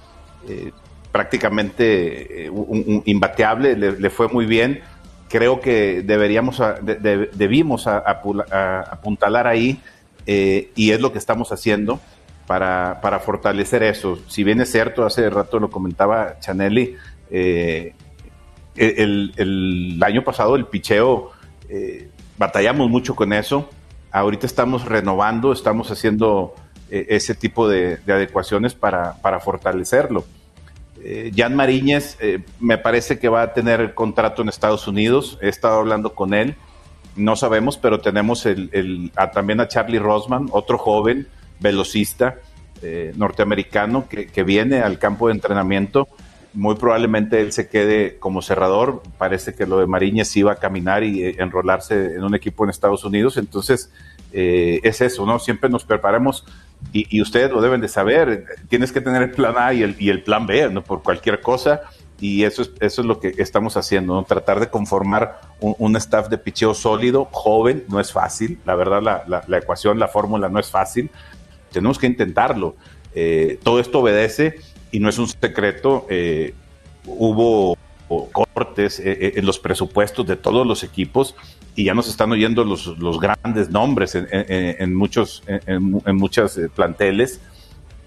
eh, prácticamente eh, un, imbateable, le, fue muy bien. Creo que deberíamos, debimos apuntalar ahí y es lo que estamos haciendo para, fortalecer eso. Si bien es cierto, hace rato lo comentaba Chanelli, el, el, año pasado el picheo batallamos mucho con eso. Ahorita estamos renovando, estamos haciendo e, ese tipo de, adecuaciones para, fortalecerlo. Eh, Jan Mariñez eh, me parece que va a tener contrato en Estados Unidos, he estado hablando con él, no sabemos, pero tenemos el, también a Charlie Rosman, otro joven velocista eh, norteamericano que, viene al campo de entrenamiento muy probablemente él se quede como cerrador. Parece que lo de Mariñez iba a caminar y eh, enrolarse en un equipo en Estados Unidos. Entonces, es eso, ¿no? Siempre nos preparamos y, ustedes lo deben de saber. Tienes que tener el plan A y el, y el plan B, ¿no? Por cualquier cosa. Y eso es, eso es lo que estamos haciendo, ¿no? Tratar de conformar un, staff de picheo sólido, joven, no es fácil. La verdad, la, la, ecuación, la fórmula no es fácil. Tenemos que intentarlo. Eh, todo esto obedece y no es un secreto, eh, hubo cortes eh, eh, en los presupuestos de todos los equipos y ya nos están oyendo los, los grandes nombres en, muchos en, muchas planteles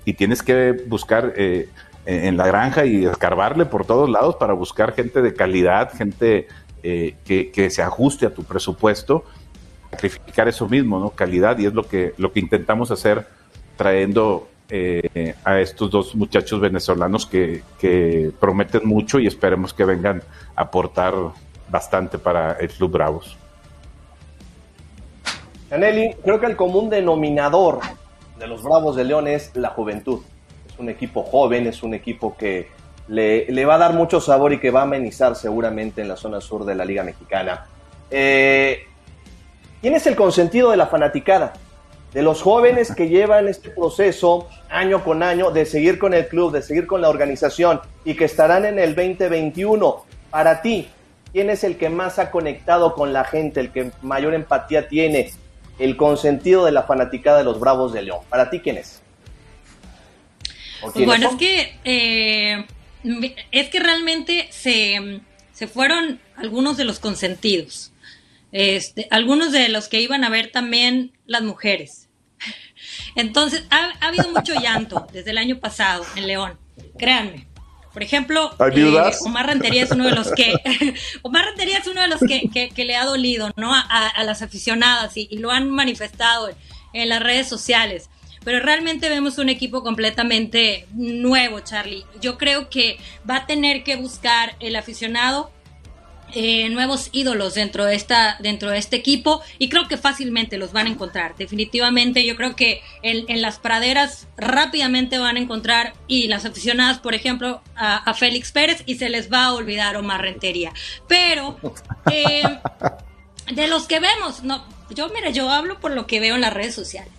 y tienes que buscar en la granja y escarbarle por todos lados para buscar gente de calidad, gente que, que, se ajuste a tu presupuesto, sacrificar eso mismo, ¿no? Calidad y es lo que, lo que intentamos hacer trayendo eh, a estos dos muchachos venezolanos que, prometen mucho y esperemos que vengan a aportar bastante para el Club Bravos. Caneli, creo que el común denominador de los Bravos de León es la juventud. Es un equipo joven, es un equipo que le, va a dar mucho sabor y que va a amenizar seguramente en la zona sur de la Liga Mexicana. Eh, ¿Quién es el consentido de la fanaticada? De los jóvenes que llevan este proceso año con año de seguir con el club, de seguir con la organización y que estarán en el 2021. Para ti, ¿quién es el que más ha conectado con la gente, el que mayor empatía tiene, el consentido de la fanaticada de los Bravos de León? Para ti, ¿quién es? Bueno, es que, eh, es que realmente se, se fueron algunos de los consentidos. Este, algunos de los que iban a ver también las mujeres. Entonces, ha, habido mucho llanto desde el año pasado en León, créanme. Por ejemplo, eh, Omar Rentería es uno de los que Omar Rentería es uno de los que, que, le ha dolido, ¿no? A, las aficionadas y, lo han manifestado en, las redes sociales. Pero realmente vemos un equipo completamente nuevo, Charlie. Yo creo que va a tener que buscar el aficionado eh, nuevos ídolos dentro de esta dentro de este equipo y creo que fácilmente los van a encontrar. Definitivamente yo creo que en, las praderas rápidamente van a encontrar y las aficionadas por ejemplo a, Félix Pérez y se les va a olvidar Omar Rentería. Pero eh, de los que vemos no yo mira yo hablo por lo que veo en las redes sociales.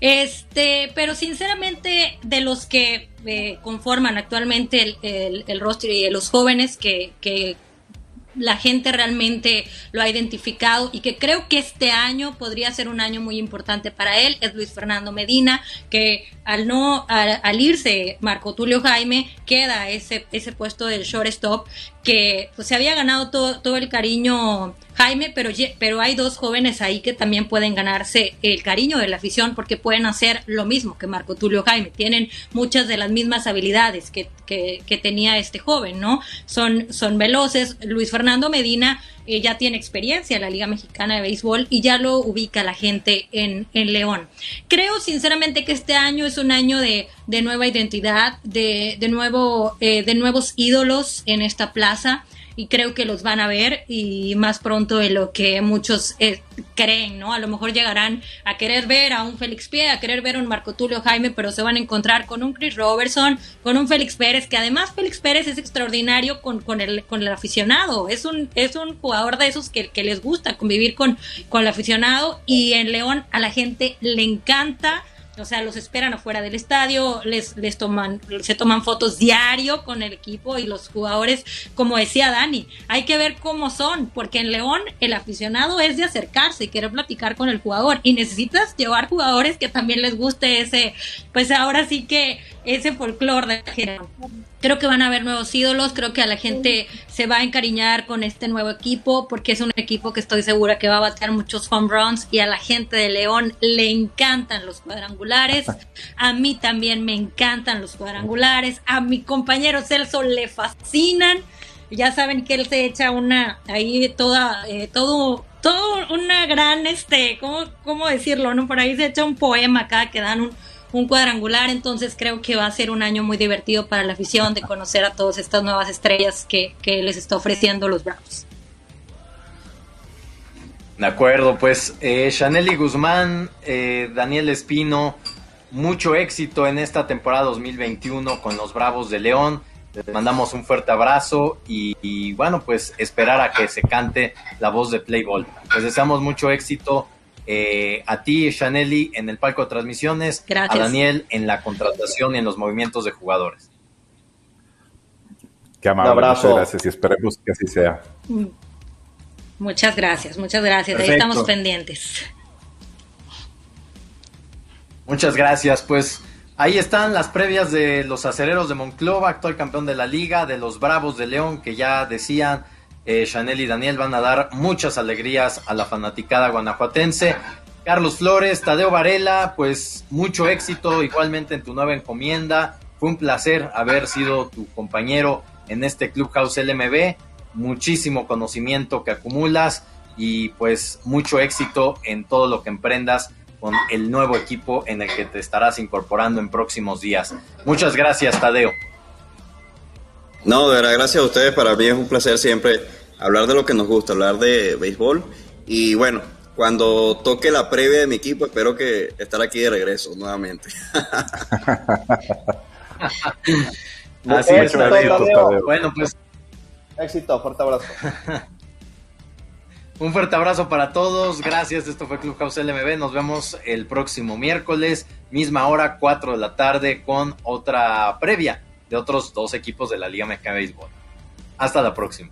Este pero sinceramente de los que eh, conforman actualmente el, el, roster y los jóvenes que la gente realmente lo ha identificado y que creo que este año podría ser un año muy importante para él. Es Luis Fernando Medina que al no al, irse Marco Tulio Jaime queda ese ese puesto del shortstop que pues, se había ganado todo, el cariño Jaime, pero, pero hay dos jóvenes ahí que también pueden ganarse el cariño de la afición porque pueden hacer lo mismo que Marco Tulio Jaime. Tienen muchas de las mismas habilidades que, que, tenía este joven, ¿no? Son, son veloces. Luis Fernando Medina eh, ya tiene experiencia en la Liga Mexicana de Béisbol y ya lo ubica la gente en, en León. Creo sinceramente que este año es un año de, de nueva identidad, de, de, nuevo, eh, de nuevos ídolos en esta plaza y creo que los van a ver y más pronto de lo que muchos eh, creen, ¿no? A lo mejor llegarán a querer ver a un Félix Pie, a querer ver a un Marco Tulio Jaime, pero se van a encontrar con un Chris Robertson, con un Félix Pérez, que además Félix Pérez es extraordinario con, con, el, con el aficionado, es un, es un jugador de esos que, que les gusta convivir con, con el aficionado y en León a la gente le encanta o sea, los esperan afuera del estadio, les, les toman, se toman fotos diario con el equipo y los jugadores, como decía Dani, hay que ver cómo son, porque en León el aficionado es de acercarse y querer platicar con el jugador y necesitas llevar jugadores que también les guste ese, pues ahora sí que ese folclore de Creo que van a haber nuevos ídolos, creo que a la gente se va a encariñar con este nuevo equipo porque es un equipo que estoy segura que va a batear muchos home runs y a la gente de León le encantan los cuadrangulares. A mí también me encantan los cuadrangulares, a mi compañero Celso le fascinan. Ya saben que él se echa una ahí toda eh, todo todo una gran este, ¿cómo, cómo decirlo? ¿No? Por ahí se echa un poema cada que dan un un cuadrangular, entonces creo que va a ser un año muy divertido para la afición de conocer a todas estas nuevas estrellas que, les está ofreciendo los Bravos. De acuerdo, pues eh, Chanel y Guzmán, eh, Daniel Espino, mucho éxito en esta temporada 2021 con los Bravos de León. Les mandamos un fuerte abrazo y, bueno, pues esperar a que se cante la voz de Playball. Les deseamos mucho éxito eh, a ti, Chaneli, en el palco de transmisiones, a Daniel en la contratación y en los movimientos de jugadores. Qué amable, muchas gracias y esperemos que así sea. Muchas gracias, muchas gracias. Ahí estamos pendientes. Muchas gracias, pues ahí están las previas de los acereros de Monclova, actual campeón de la liga, de los Bravos de León, que ya decían eh, Chanel y Daniel van a dar muchas alegrías a la fanaticada guanajuatense. Carlos Flores, Tadeo Varela, pues mucho éxito igualmente en tu nueva encomienda. Fue un placer haber sido tu compañero en este Clubhouse LMB. Muchísimo conocimiento que acumulas y pues mucho éxito en todo lo que emprendas con el nuevo equipo en el que te estarás incorporando en próximos días. Muchas gracias, Tadeo. No, de verdad, gracias a ustedes. Para mí es un placer siempre hablar de lo que nos gusta, hablar de béisbol. Y bueno, cuando toque la previa de mi equipo, espero que estar aquí de regreso nuevamente. Así es, Tadeo. Bueno, pues. Éxito, fuerte abrazo. Un fuerte abrazo para todos. Gracias. Esto fue Clubhouse LMB. Nos vemos el próximo miércoles, misma hora, 4 de la tarde, con otra previa de otros dos equipos de la Liga Mexicana de Béisbol. Hasta la próxima.